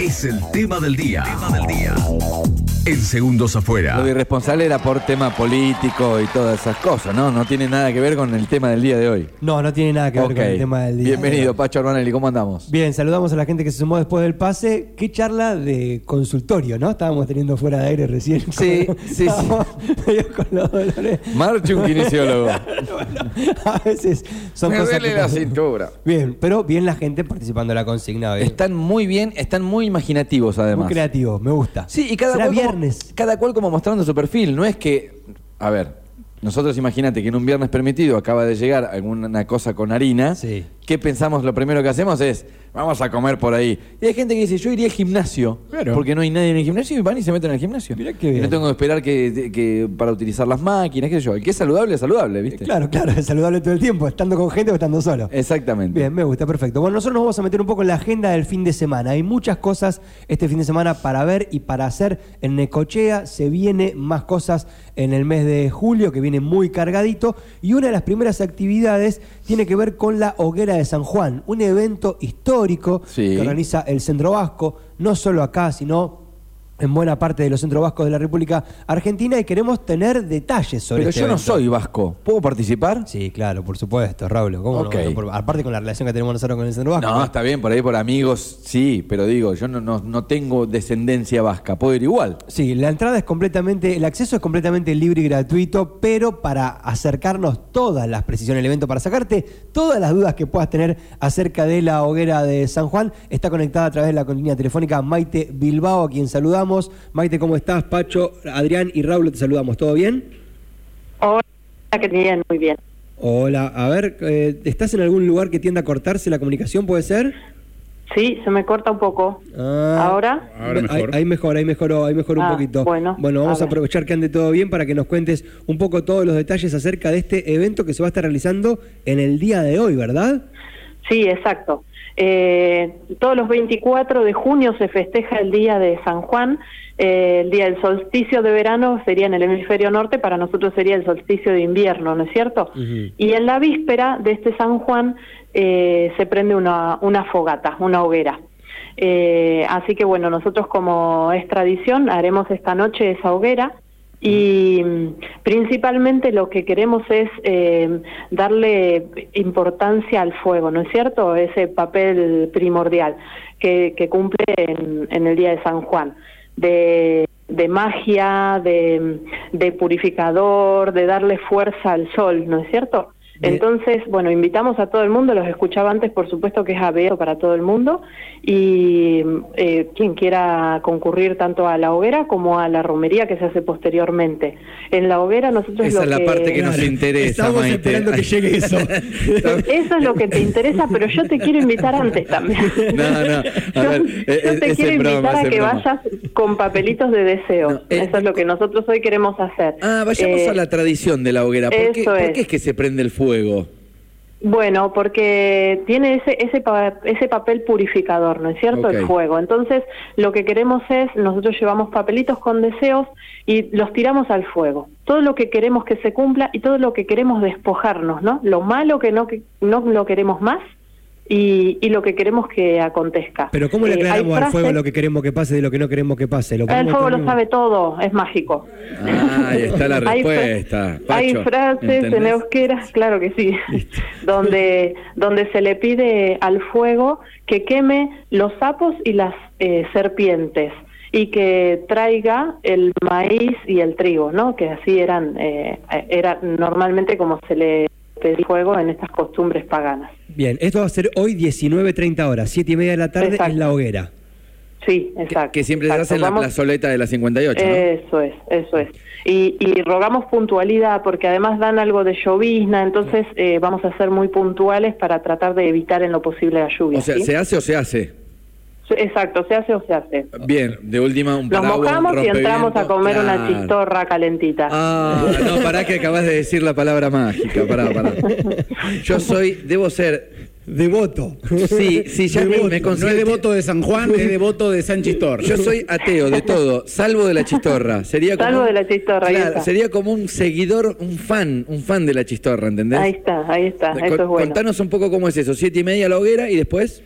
es el tema del día. En segundos afuera. Lo de irresponsable era por tema político y todas esas cosas, ¿no? No tiene nada que ver con el tema del día de hoy. No, no tiene nada que ver con el tema del día. Bienvenido, Pacho Arbanelli, ¿cómo andamos? Bien, saludamos a la gente que se sumó después del pase. Qué charla de consultorio, ¿no? Estábamos teniendo fuera de aire recién. Sí, sí, sí. Estábamos medio con los dolores. Marche un kinesiólogo. A veces son Me cosas duele que la cintura. Bien, pero bien la gente participando en la consigna hoy. Están muy bien, están muy imaginativos además. Muy creativo, me gusta. Sí, y cada Será cual, viernes. cada cual como mostrando su perfil. No es que, a ver, nosotros imagínate que en un viernes permitido acaba de llegar alguna cosa con harina. Sí. ¿Qué pensamos? Lo primero que hacemos es, vamos a comer por ahí. Y hay gente que dice, yo iría al gimnasio. Claro. Porque no hay nadie en el gimnasio y van y se meten en el gimnasio. Mirá qué Y bien. no tengo que esperar que, que para utilizar las máquinas, qué sé yo. El que es saludable es saludable, ¿viste? Claro, claro, es saludable todo el tiempo, estando con gente o estando solo. Exactamente. Bien, me gusta, perfecto. Bueno, nosotros nos vamos a meter un poco en la agenda del fin de semana. Hay muchas cosas este fin de semana para ver y para hacer en Necochea. Se viene más cosas en el mes de julio, que viene muy cargadito. Y una de las primeras actividades tiene que ver con la Hoguera de San Juan, un evento histórico Sí. que organiza el Centro Vasco, no solo acá, sino en buena parte de los centros vascos de la República Argentina y queremos tener detalles sobre Pero este yo no soy vasco. ¿Puedo participar? Sí, claro, por supuesto, Raúl. ¿Cómo no? Ok. Bueno, por- aparte con la relación que tenemos nosotros con el Centro Vasco. No, está bien, por ahí por amigos, sí, pero digo, yo no, no, no tengo descendencia vasca, puedo ir igual. Sí, la entrada es completamente, el acceso es completamente libre y gratuito, pero para acercarnos todas las precisiones del evento, para sacarte todas las dudas que puedas tener acerca de la hoguera de San Juan, está conectada a través de la línea telefónica Maite Bilbao, a quien saludamos. Maite, ¿cómo estás? Pacho, Adrián y Raúl, te saludamos. ¿Todo bien? Hola, que bien, muy bien. Hola, a ver, eh, ¿estás en algún lugar que tienda a cortarse la comunicación, puede ser? Sí, se me corta un poco. Ah. ¿Ahora? Ahora mejor. Ahí, ahí mejor, ahí mejoró, ahí mejoró un Ah, poquito. bueno, vamos a aprovechar que ande todo bien para que nos cuentes un poco todos los detalles acerca de este evento que se va a estar realizando en el día de hoy, ¿verdad? Sí, exacto. Eh, todos los 24 de junio se festeja el Día de San Juan. Eh, el día del solsticio de verano sería en el hemisferio norte, para nosotros sería el solsticio de invierno, ¿no es cierto? Y en la víspera de este San Juan eh, se prende una, una fogata, una hoguera. Eh, así que bueno, nosotros como es tradición haremos esta noche esa hoguera y mm, principalmente lo que queremos es eh, darle importancia al fuego, ¿no es cierto? Ese papel primordial que, que cumple en, el día de San Juan, de, magia, de purificador, de darle fuerza al sol, ¿no es cierto? Bien. Entonces, bueno, invitamos a todo el mundo, los escuchaba antes, por supuesto que es abierto para todo el mundo, y eh, quien quiera concurrir tanto a la hoguera como a la romería que se hace posteriormente. En la hoguera nosotros Esa lo es la parte que nos interesa, Estamos Maite. esperando que llegue eso. Eso es lo que te interesa, pero yo te quiero invitar antes también. No, no, a yo, ver, yo es- te es quiero broma, invitar a que broma. vayas con papelitos de deseo. No, eh, Eso es lo que nosotros hoy queremos hacer. Ah, vayamos Eh, a la tradición de la hoguera. ¿Por qué, eso por es. qué es que se prende el fuego? Bueno, porque tiene ese ese ese papel purificador, ¿no es cierto? El fuego. Entonces, lo que queremos es, nosotros llevamos papelitos con deseos y los tiramos al fuego. Todo lo que queremos que se cumpla y todo lo que queremos despojarnos, ¿no? Lo malo que no que no lo queremos más y, y lo que queremos que acontezca. Pero ¿cómo le Eh, aclaramos al fuego lo que queremos que pase de lo que no queremos que pase? ¿Lo El fuego lo sabe todo, es mágico. Ah, ahí está la respuesta. Hay frases en euskera, claro que sí, donde, donde se le pide al fuego que queme los sapos y las eh, serpientes y que traiga el maíz y el trigo, ¿no? Que así eran, eh, era normalmente como se le pedía fuego en estas costumbres paganas. Bien, esto va a ser hoy 19.30 horas, 7 y media de la tarde Exacto. es la hoguera. Sí, exacto. que siempre se exacto. hace en la plazoleta de la 58, ¿no? Eso es, eso es. Y, y rogamos puntualidad porque además dan algo de llovizna, entonces eh, vamos a ser muy puntuales para tratar de evitar en lo posible la lluvia. o sea, ¿sí? ¿se hace o se hace? Exacto, se hace o se hace. Bien, de última un Nos paraguas, un mojamos y entramos a comer una chistorra calentita. Ah, no, pará que acabas de decir la palabra mágica, pará, pará. Yo soy, debo ser, Devoto. sí, sí, ya me, Devoto. me no es devoto de San Juan, es devoto de San Chistor. Yo soy ateo de todo, salvo de la chistorra. Sería como Salvo de la chistorra, ahí Claro, está. sería como un seguidor, un fan, un fan de la chistorra, ¿entendés? Ahí está, ahí está, Con- eso es bueno. Contanos un poco cómo es eso. Siete y media la hoguera y después.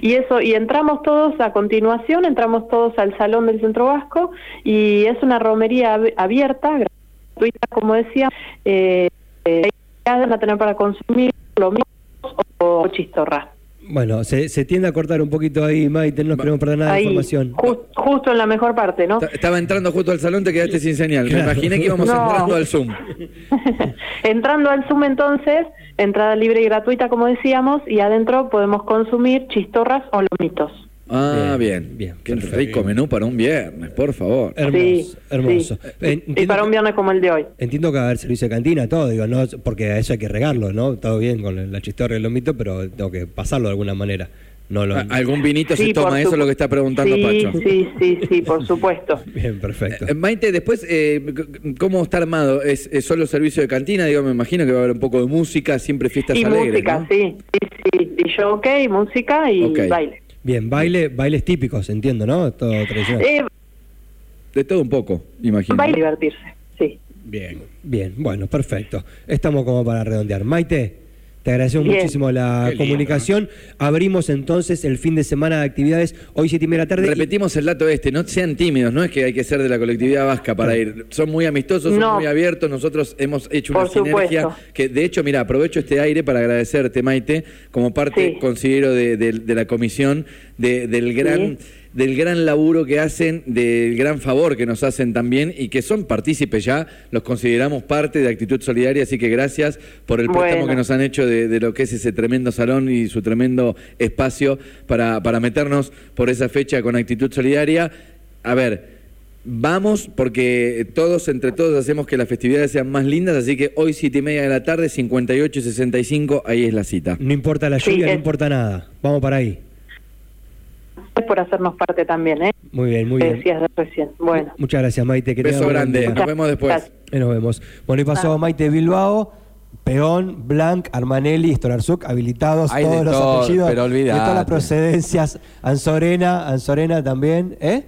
Y eso, y entramos todos a continuación, entramos todos al salón del Centro Vasco y es una romería ab- abierta, gratuita, como decía, eh, eh, van a tener para consumir lo mismo o chistorra. Bueno, se, se tiende a cortar un poquito ahí, Maite, no nos queremos perder nada de Ahí, información. ju- justo en la mejor parte, ¿no? Ta- Estaba entrando justo al salón, te quedaste sin señal. Claro. Me imaginé que íbamos No. entrando al Zoom. Entrando al Zoom entonces, entrada libre y gratuita como decíamos, y adentro podemos consumir chistorras o lomitos. Ah, Bien, bien. bien, Qué perfecto. rico menú para un viernes, por favor. Hermoso, Sí, hermoso. sí. Eh, Y entiendo para un viernes como el de hoy. Entiendo que va a haber servicio de cantina, todo, digo, no, porque a eso hay que regarlo, ¿no? Todo bien con la chistorra y el lomito, pero tengo que pasarlo de alguna manera. No lo... A- ¿Algún vinito se toma? Eso es lo que está preguntando sí, Pacho. Sí, sí, sí, por supuesto. Bien, perfecto. Eh, Maite, después, eh, ¿cómo está armado? ¿Es, es solo servicio de cantina? Digo, me imagino que va a haber un poco de música, siempre fiestas y alegres, música, ¿no? sí, sí, sí. Y ok, música y Ok. baile. Bien, baile, bailes típicos, entiendo, ¿no? Todo tradicional. Eh, De todo un poco, imagino. baile divertirse, sí. Bien, bien, bueno, perfecto. Estamos como para redondear. Maite, te agradecemos Bien. muchísimo la Qué lindo, comunicación. Abrimos entonces el fin de semana de actividades hoy siete y media tarde. y- Repetimos el dato este, no sean tímidos, no es que hay que ser de la colectividad vasca para ir. Son muy amistosos, son muy abiertos, nosotros hemos hecho una Por supuesto. sinergia que de hecho, mira, aprovecho este aire para agradecerte, Maite, como parte, Sí. considero, de, de- de la comisión, de- del gran... Sí. Del gran laburo que hacen, del gran favor que nos hacen también y que son partícipes ya, los consideramos parte de Actitud Solidaria, así que gracias por el préstamo Bueno. que nos han hecho de, de lo que es ese tremendo salón y su tremendo espacio para, para meternos por esa fecha con actitud solidaria. A ver, vamos porque todos, entre todos, hacemos que las festividades sean más lindas, así que hoy siete y media de la tarde, 58 y 65, ahí es la cita. No importa la Sí, lluvia, no importa nada. Vamos para ahí. Por hacernos parte también, ¿eh? Muy bien, muy bien. decías de recién. Bueno. Muchas gracias, Maite. Que Beso grande, nos vemos después. Nos vemos. Bueno, y pasó Ah. Maite Bilbao, Peón, Blanc, Armanelli, Storarzuk, habilitados Hay de todos los todo, apellidos. pero De todas las procedencias. Anzorena, Anzorena también, ¿eh?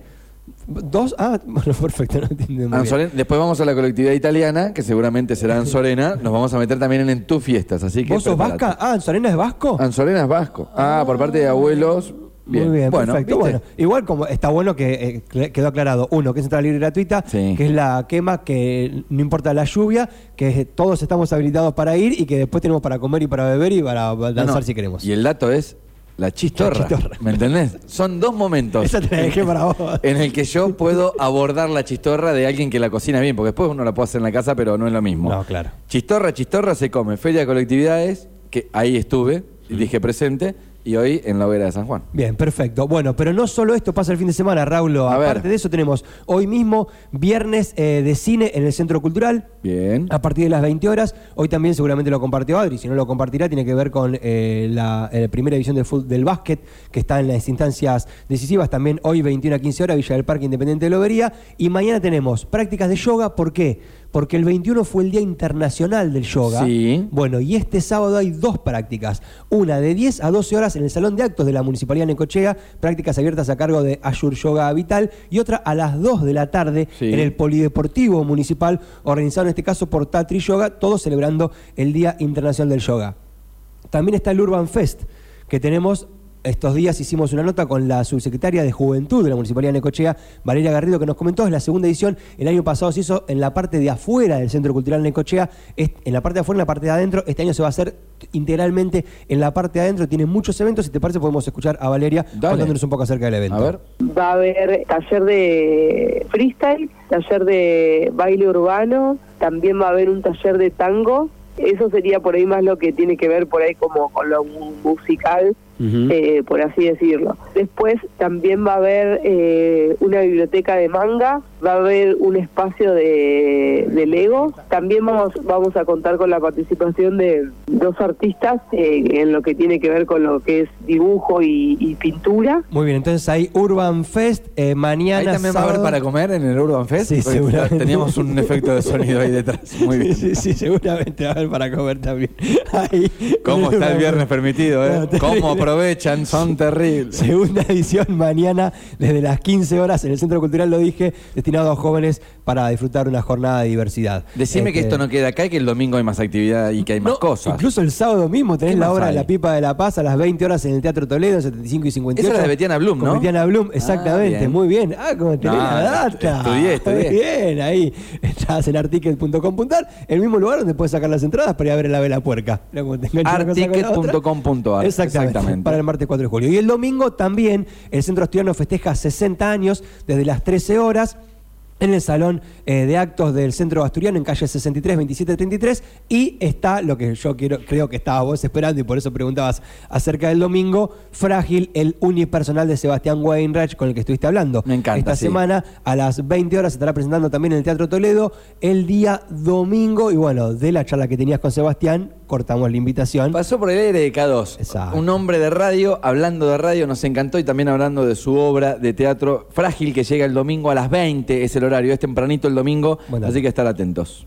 Dos, ah, bueno, perfecto, no entiendo muy bien. Anzoren- después vamos a la colectividad italiana, que seguramente será Anzorena. Nos vamos a meter también en tus fiestas, así que. ¿Vos sos prepárate. vasca? Ah, ¿Anzorena es vasco? Anzorena es vasco. Ah, por parte de abuelos. Bien. Muy bien, bueno, perfecto. ¿viste? Bueno, igual como está bueno que eh, quedó aclarado, uno, que es entrada libre gratuita, Sí. que es la quema, que no importa la lluvia, que todos estamos habilitados para ir y que después tenemos para comer y para beber y para danzar No, no. si queremos. Y el dato es la chistorra. La chistorra. ¿Me entendés? Son dos momentos. Esa te la dejé para vos. En el que yo puedo abordar la chistorra de alguien que la cocina bien, porque después uno la puede hacer en la casa, pero no es lo mismo. No, claro. Chistorra, chistorra se come. Feria de colectividades, que ahí estuve, y dije presente, y hoy en la hoguera de San Juan. Bien, perfecto. Bueno, pero no solo esto pasa el fin de semana, Raúl. Aparte ver. de eso tenemos hoy mismo viernes eh, de cine en el Centro Cultural. Bien. A partir de las 20 horas, hoy también seguramente lo compartió Adri, si no lo compartirá, tiene que ver con eh, la eh, primera edición del, del básquet, que está en las instancias decisivas, también hoy 21 a 15 horas, Villa del Parque Independiente de Lobería, y mañana tenemos prácticas de yoga, ¿por qué? Porque el 21 fue el Día Internacional del Yoga. Sí. Bueno, y este sábado hay dos prácticas, una de 10 a 12 horas en el Salón de Actos de la Municipalidad de Necochea, prácticas abiertas a cargo de Ayur Yoga Vital, y otra a las 2 de la tarde Sí. en el Polideportivo Municipal, organizado en este caso por Tatri Yoga, todos celebrando el Día Internacional del Yoga. También está el Urban Fest, que tenemos. Estos días hicimos una nota con la subsecretaria de Juventud de la Municipalidad de Necochea, Valeria Garrido, que nos comentó, es la segunda edición, el año pasado se hizo en la parte de afuera del Centro Cultural Necochea, es- en la parte de afuera, en la parte de adentro, este año se va a hacer integralmente en la parte de adentro, tiene muchos eventos, si te parece podemos escuchar a Valeria Dale. contándonos un poco acerca del evento. A ver. Va a haber taller de freestyle, taller de baile urbano, también va a haber un taller de tango. Eso sería por ahí más lo que tiene que ver por ahí como con lo mu- eh, por así decirlo. Después también va a haber eh, una biblioteca de manga, va a haber un espacio de, de Lego. También vamos, vamos a contar con la participación de dos artistas eh, en lo que tiene que ver con lo que es dibujo y- y pintura. Muy bien, entonces hay Urban Fest, eh, mañana Ahí también va a haber para comer en el Urban Fest. Sí, Porque seguramente. Teníamos un efecto de sonido ahí detrás. Muy bien. Sí, sí, seguramente va a haber para comer también. Ahí, ¿Cómo está el viernes permitido, eh? No, ¿Cómo. Aprovechan, son terribles. Segunda edición mañana desde las 15 horas en el Centro Cultural, lo dije, destinado a jóvenes para disfrutar una jornada de diversidad. Decime que Este, esto no queda acá y que el domingo hay más actividad y que hay más no, cosas. Incluso el sábado mismo tenés ¿Qué la obra de? La Pipa de la Paz a las 20 horas en el Teatro Toledo, 75 y 58. Esa es la de Betiana Blum, Con ¿no? Betiana Blum, exactamente. bien. Muy bien. Ah, como tenés No, la data. estudié, estudié. Bien, ahí. Estás en articket.com.ar, el mismo lugar donde puedes sacar las entradas para ir a ver la vela puerca. Articket.com.ar. Exactamente, Exactamente. Para el martes 4 de julio. Y el domingo también el Centro Asturiano festeja 60 años desde las 13 horas en el salón eh, de actos del Centro Asturiano en calle 63, 27, 33 y está lo que yo quiero, creo que estabas vos esperando y por eso preguntabas acerca del domingo, Frágil, el unipersonal de Sebastián Weinreich con el que estuviste hablando. Me encanta, Esta sí. semana a las 20 horas se estará presentando también en el Teatro Toledo el día domingo y bueno, de la charla que tenías con Sebastián, cortamos la invitación. Pasó por el aire de K2. Exacto. Un hombre de radio, hablando de radio, nos encantó y también hablando de su obra de teatro Frágil, que llega el domingo a las 20, es el horario, es tempranito el domingo, Bueno. así que estar atentos.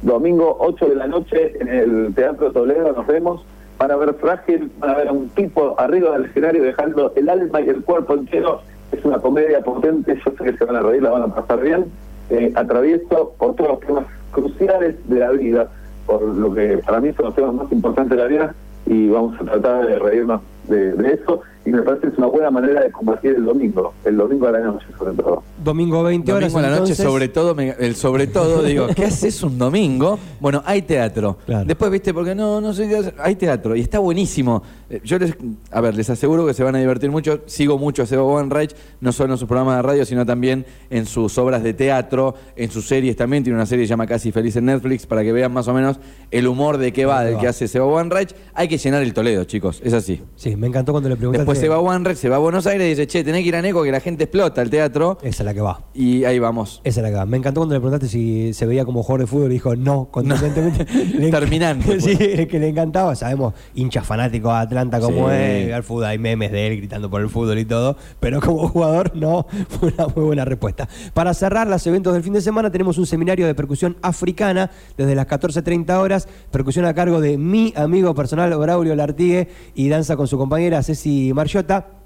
domingo 8 de la noche en el Teatro Toledo nos vemos. Van a ver frágil, van a ver a un tipo arriba del escenario dejando el alma y el cuerpo entero. Es una comedia potente, yo sé que se van a reír, la van a pasar bien. Eh, atravieso por todos los temas cruciales de la vida, por lo que para mí son los temas más importantes de la vida y vamos a tratar de reírnos de, de eso. Y me parece que es una buena manera de combatir el domingo, el domingo a la noche sobre todo. Domingo 20 horas. Domingo a la noche, sobre todo, me- el sobre todo, digo, ¿qué haces un domingo? Bueno, hay teatro. Claro. Después, viste, porque no, no sé qué hacer, hay teatro y está buenísimo. Eh, Yo les, a ver, les aseguro que se van a divertir mucho. Sigo mucho a Seba Reich, no solo en sus programas de radio, sino también en sus obras de teatro, en sus series también. Tiene una serie que se llama Casi Feliz en Netflix para que vean más o menos el humor de qué va, del que hace Seba Reich. Hay que llenar el Toledo, chicos, es así. Sí, me encantó cuando le preguntaste. Después se va a Wanreich, se va a Buenos Aires y dice, che, tenés que ir a Neco que la gente explota el teatro. Esa es la que va. Y ahí vamos. Esa es la que va. Me encantó cuando le preguntaste si se veía como jugador de fútbol y dijo no, contundentemente. Le- Terminante, sí, pues. que le encantaba. Sabemos, hincha fanático de Atlanta como Sí. es, al fútbol, hay memes de él gritando por el fútbol y todo, pero como jugador no, fue una muy buena respuesta. Para cerrar los eventos del fin de semana tenemos un seminario de percusión africana desde las 14.30 horas, percusión a cargo de mi amigo personal Braulio Lartigue y danza con su compañera Ceci Marchota.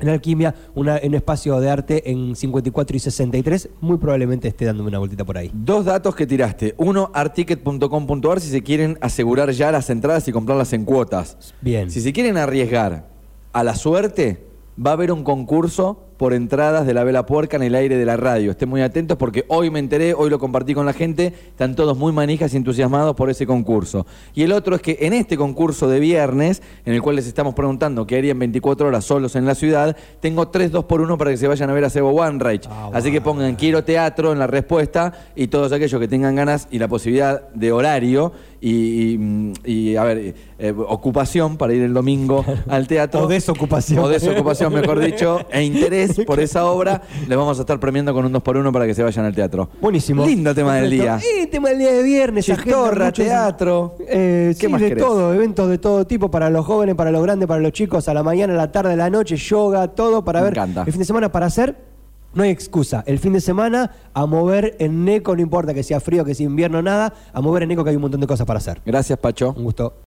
En Alquimia, una, un espacio de arte en 54 y 63. Muy probablemente esté dándome una vueltita por ahí. Dos datos que tiraste. Uno, articket.com.ar si se quieren asegurar ya las entradas y comprarlas en cuotas. Bien. Si se quieren arriesgar a la suerte, va a haber un concurso por entradas de la vela puerca en el aire de la radio. Estén muy atentos porque hoy me enteré, hoy lo compartí con la gente, están todos muy manijas y entusiasmados por ese concurso. Y el otro es que en este concurso de viernes, en el cual les estamos preguntando qué harían 24 horas solos en la ciudad, tengo tres 2 por 1 para que se vayan a ver a Sebo Wanreich. Ah, Así que pongan quiero teatro en la respuesta y todos aquellos que tengan ganas y la posibilidad de horario y, y- y, a ver, eh, ocupación para ir el domingo al teatro. O desocupación. O desocupación, mejor dicho, e interés por esa obra, les vamos a estar premiando con un 2 por 1 para que se vayan al teatro. Buenísimo. Lindo tema del día. Eh, tema del día de viernes, Chistorra, muchos- teatro. Eh, ¿Qué sí, más de querés? todo, eventos de todo tipo para los jóvenes, para los grandes, para los chicos, a la mañana, a la tarde, a la noche, yoga, todo para Me ver. encanta. El fin de semana para hacer. No hay excusa. El fin de semana a mover en Neco, no importa que sea frío, que sea invierno, nada. A mover en Neco que hay un montón de cosas para hacer. Gracias, Pacho. Un gusto.